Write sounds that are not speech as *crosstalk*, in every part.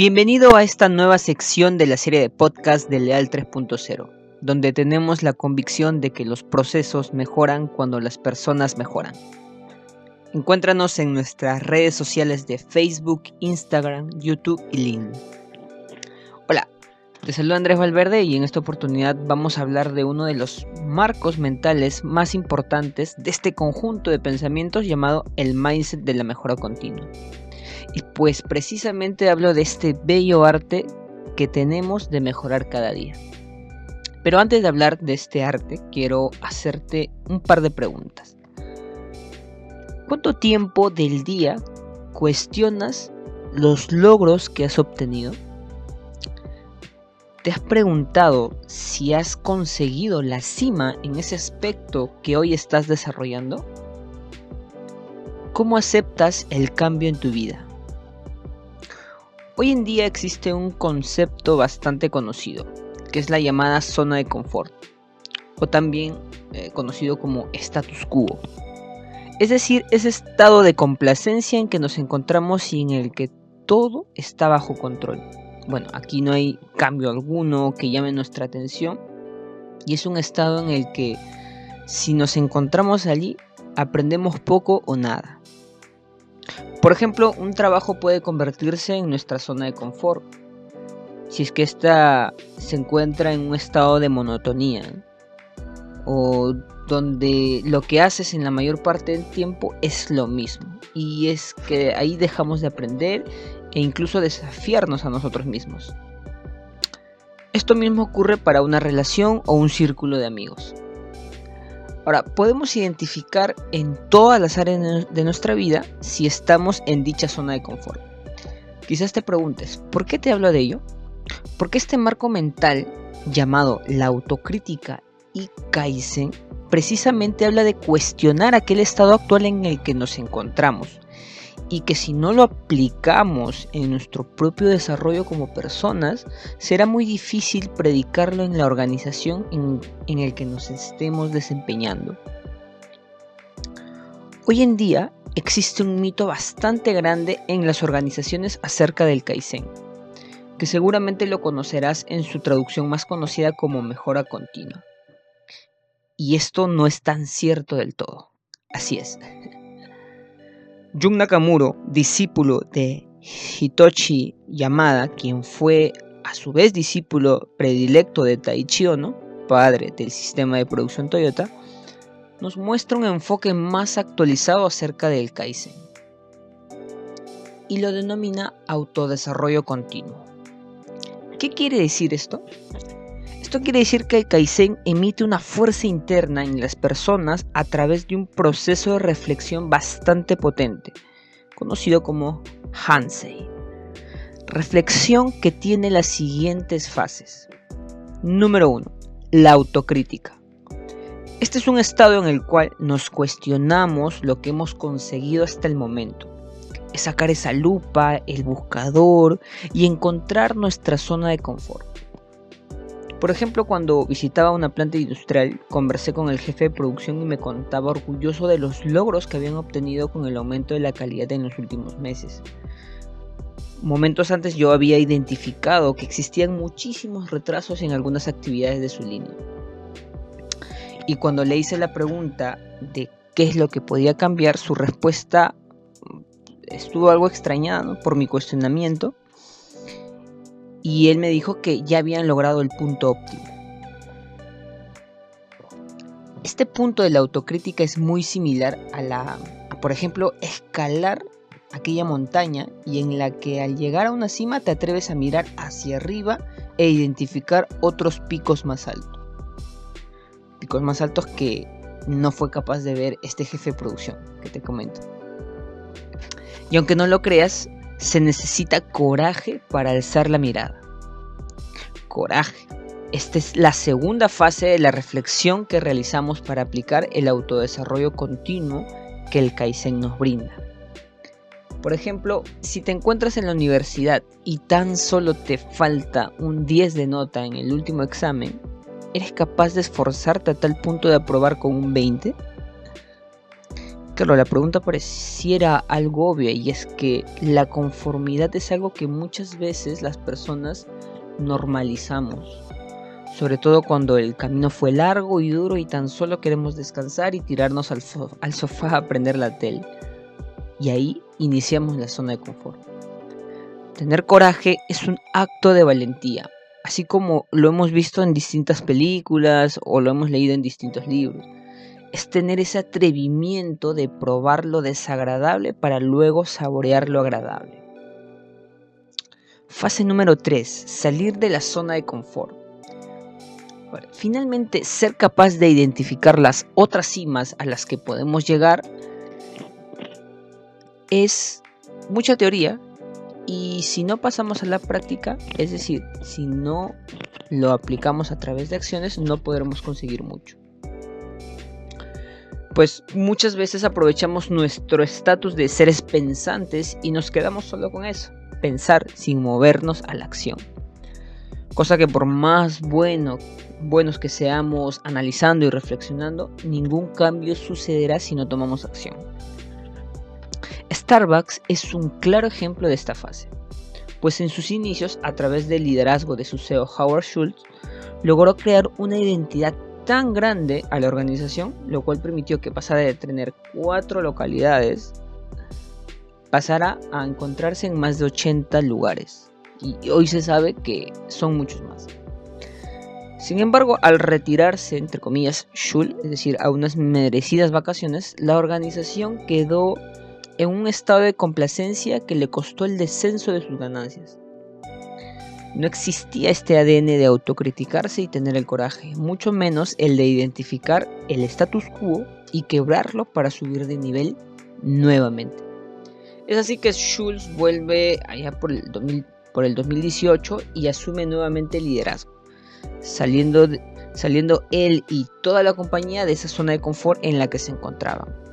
Bienvenido a esta nueva sección de la serie de podcast de Leal 3.0, donde tenemos la convicción de que los procesos mejoran cuando las personas mejoran. Encuéntranos en nuestras redes sociales de Facebook, Instagram, YouTube y LinkedIn. Hola, te saludo Andrés Valverde y en esta oportunidad vamos a hablar de uno de los marcos mentales más importantes de este conjunto de pensamientos llamado el mindset de la mejora continua. Y pues precisamente hablo de este bello arte que tenemos de mejorar cada día. Pero antes de hablar de este arte, quiero hacerte un par de preguntas. ¿Cuánto tiempo del día cuestionas los logros que has obtenido? ¿Te has preguntado si has conseguido la cima en ese aspecto que hoy estás desarrollando? ¿Cómo aceptas el cambio en tu vida? Hoy en día existe un concepto bastante conocido, que es la llamada zona de confort, o también eh, conocido como status quo. Es decir, ese estado de complacencia en que nos encontramos y en el que todo está bajo control. Bueno, aquí no hay cambio alguno que llame nuestra atención y es un estado en el que si nos encontramos allí aprendemos poco o nada. Por ejemplo, un trabajo puede convertirse en nuestra zona de confort si es que ésta se encuentra en un estado de monotonía o donde lo que haces en la mayor parte del tiempo es lo mismo y es que ahí dejamos de aprender e incluso desafiarnos a nosotros mismos. Esto mismo ocurre para una relación o un círculo de amigos. Ahora, podemos identificar en todas las áreas de nuestra vida si estamos en dicha zona de confort. Quizás te preguntes, ¿por qué te hablo de ello? Porque este marco mental llamado la autocrítica y Kaizen precisamente habla de cuestionar aquel estado actual en el que nos encontramos y que si no lo aplicamos en nuestro propio desarrollo como personas, será muy difícil predicarlo en la organización en, en el que nos estemos desempeñando. Hoy en día existe un mito bastante grande en las organizaciones acerca del Kaizen, que seguramente lo conocerás en su traducción más conocida como mejora continua. Y esto no es tan cierto del todo. Así es. Jun Nakamuro, discípulo de Hitoshi Yamada, quien fue a su vez discípulo predilecto de Taichi Ono, padre del sistema de producción Toyota, nos muestra un enfoque más actualizado acerca del Kaizen y lo denomina autodesarrollo continuo. ¿Qué quiere decir esto? Esto quiere decir que el Kaizen emite una fuerza interna en las personas a través de un proceso de reflexión bastante potente, conocido como Hansei. Reflexión que tiene las siguientes fases. Número 1. La autocrítica. Este es un estado en el cual nos cuestionamos lo que hemos conseguido hasta el momento. Es sacar esa lupa, el buscador y encontrar nuestra zona de confort. Por ejemplo, cuando visitaba una planta industrial, conversé con el jefe de producción y me contaba orgulloso de los logros que habían obtenido con el aumento de la calidad en los últimos meses. Momentos antes yo había identificado que existían muchísimos retrasos en algunas actividades de su línea. Y cuando le hice la pregunta de qué es lo que podía cambiar, su respuesta estuvo algo extrañada por mi cuestionamiento y él me dijo que ya habían logrado el punto óptimo. Este punto de la autocrítica es muy similar a la, por ejemplo, escalar aquella montaña y en la que al llegar a una cima te atreves a mirar hacia arriba e identificar otros picos más altos. Picos más altos que no fue capaz de ver este jefe de producción que te comento. Y aunque no lo creas, se necesita coraje para alzar la mirada. Coraje. Esta es la segunda fase de la reflexión que realizamos para aplicar el autodesarrollo continuo que el Kaizen nos brinda. Por ejemplo, si te encuentras en la universidad y tan solo te falta un 10 de nota en el último examen, ¿eres capaz de esforzarte a tal punto de aprobar con un 20? Claro, la pregunta pareciera algo obvia y es que la conformidad es algo que muchas veces las personas normalizamos. Sobre todo cuando el camino fue largo y duro y tan solo queremos descansar y tirarnos al, al sofá a prender la tele. Y ahí iniciamos la zona de confort. Tener coraje es un acto de valentía, así como lo hemos visto en distintas películas o lo hemos leído en distintos libros es tener ese atrevimiento de probar lo desagradable para luego saborear lo agradable. Fase número 3. Salir de la zona de confort. Finalmente, ser capaz de identificar las otras cimas a las que podemos llegar es mucha teoría y si no pasamos a la práctica, es decir, si no lo aplicamos a través de acciones, no podremos conseguir mucho pues muchas veces aprovechamos nuestro estatus de seres pensantes y nos quedamos solo con eso, pensar sin movernos a la acción. Cosa que por más bueno, buenos que seamos analizando y reflexionando, ningún cambio sucederá si no tomamos acción. Starbucks es un claro ejemplo de esta fase, pues en sus inicios, a través del liderazgo de su CEO Howard Schultz, logró crear una identidad tan grande a la organización, lo cual permitió que pasara de tener cuatro localidades, pasara a encontrarse en más de 80 lugares. Y hoy se sabe que son muchos más. Sin embargo, al retirarse, entre comillas, Schul, es decir, a unas merecidas vacaciones, la organización quedó en un estado de complacencia que le costó el descenso de sus ganancias. No existía este ADN de autocriticarse y tener el coraje, mucho menos el de identificar el status quo y quebrarlo para subir de nivel nuevamente. Es así que Schulz vuelve allá por el, por el 2018 y asume nuevamente el liderazgo, saliendo, saliendo él y toda la compañía de esa zona de confort en la que se encontraban.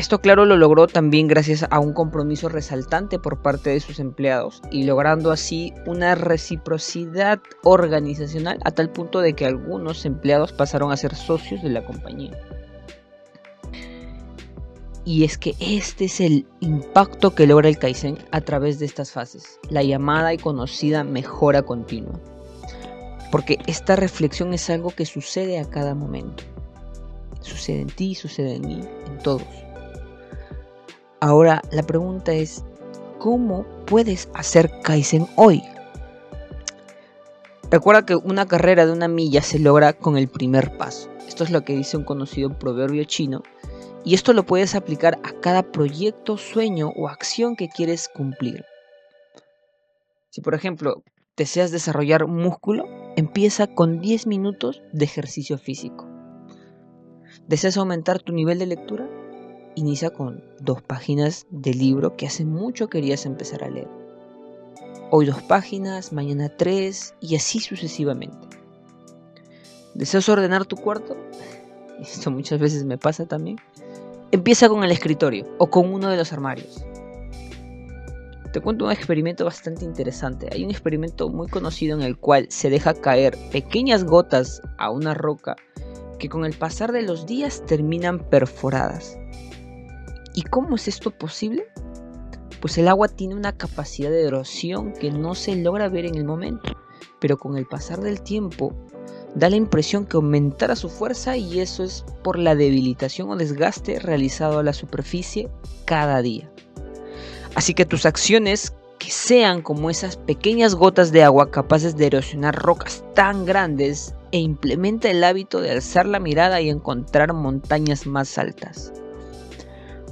Esto claro lo logró también gracias a un compromiso resaltante por parte de sus empleados y logrando así una reciprocidad organizacional a tal punto de que algunos empleados pasaron a ser socios de la compañía. Y es que este es el impacto que logra el Kaizen a través de estas fases, la llamada y conocida mejora continua. Porque esta reflexión es algo que sucede a cada momento. Sucede en ti, sucede en mí, en todos. Ahora la pregunta es, ¿cómo puedes hacer Kaizen hoy? Recuerda que una carrera de una milla se logra con el primer paso. Esto es lo que dice un conocido proverbio chino. Y esto lo puedes aplicar a cada proyecto, sueño o acción que quieres cumplir. Si por ejemplo deseas desarrollar músculo, empieza con 10 minutos de ejercicio físico. ¿Deseas aumentar tu nivel de lectura? Inicia con dos páginas de libro que hace mucho querías empezar a leer. Hoy dos páginas, mañana tres y así sucesivamente. ¿Deseas ordenar tu cuarto? *laughs* Esto muchas veces me pasa también. Empieza con el escritorio o con uno de los armarios. Te cuento un experimento bastante interesante. Hay un experimento muy conocido en el cual se deja caer pequeñas gotas a una roca que con el pasar de los días terminan perforadas. ¿Y cómo es esto posible? Pues el agua tiene una capacidad de erosión que no se logra ver en el momento, pero con el pasar del tiempo da la impresión que aumentará su fuerza y eso es por la debilitación o desgaste realizado a la superficie cada día. Así que tus acciones que sean como esas pequeñas gotas de agua capaces de erosionar rocas tan grandes e implementa el hábito de alzar la mirada y encontrar montañas más altas.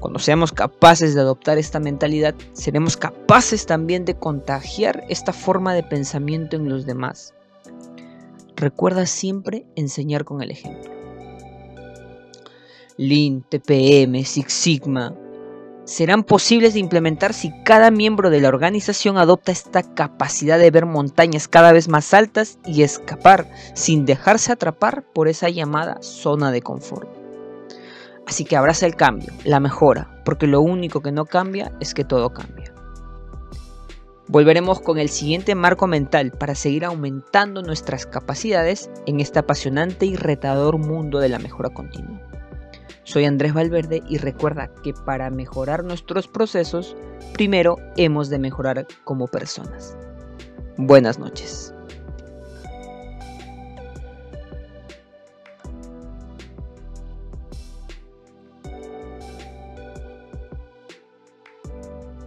Cuando seamos capaces de adoptar esta mentalidad, seremos capaces también de contagiar esta forma de pensamiento en los demás. Recuerda siempre enseñar con el ejemplo. Lean, TPM, Six Sigma serán posibles de implementar si cada miembro de la organización adopta esta capacidad de ver montañas cada vez más altas y escapar sin dejarse atrapar por esa llamada zona de confort. Así que abraza el cambio, la mejora, porque lo único que no cambia es que todo cambia. Volveremos con el siguiente marco mental para seguir aumentando nuestras capacidades en este apasionante y retador mundo de la mejora continua. Soy Andrés Valverde y recuerda que para mejorar nuestros procesos, primero hemos de mejorar como personas. Buenas noches.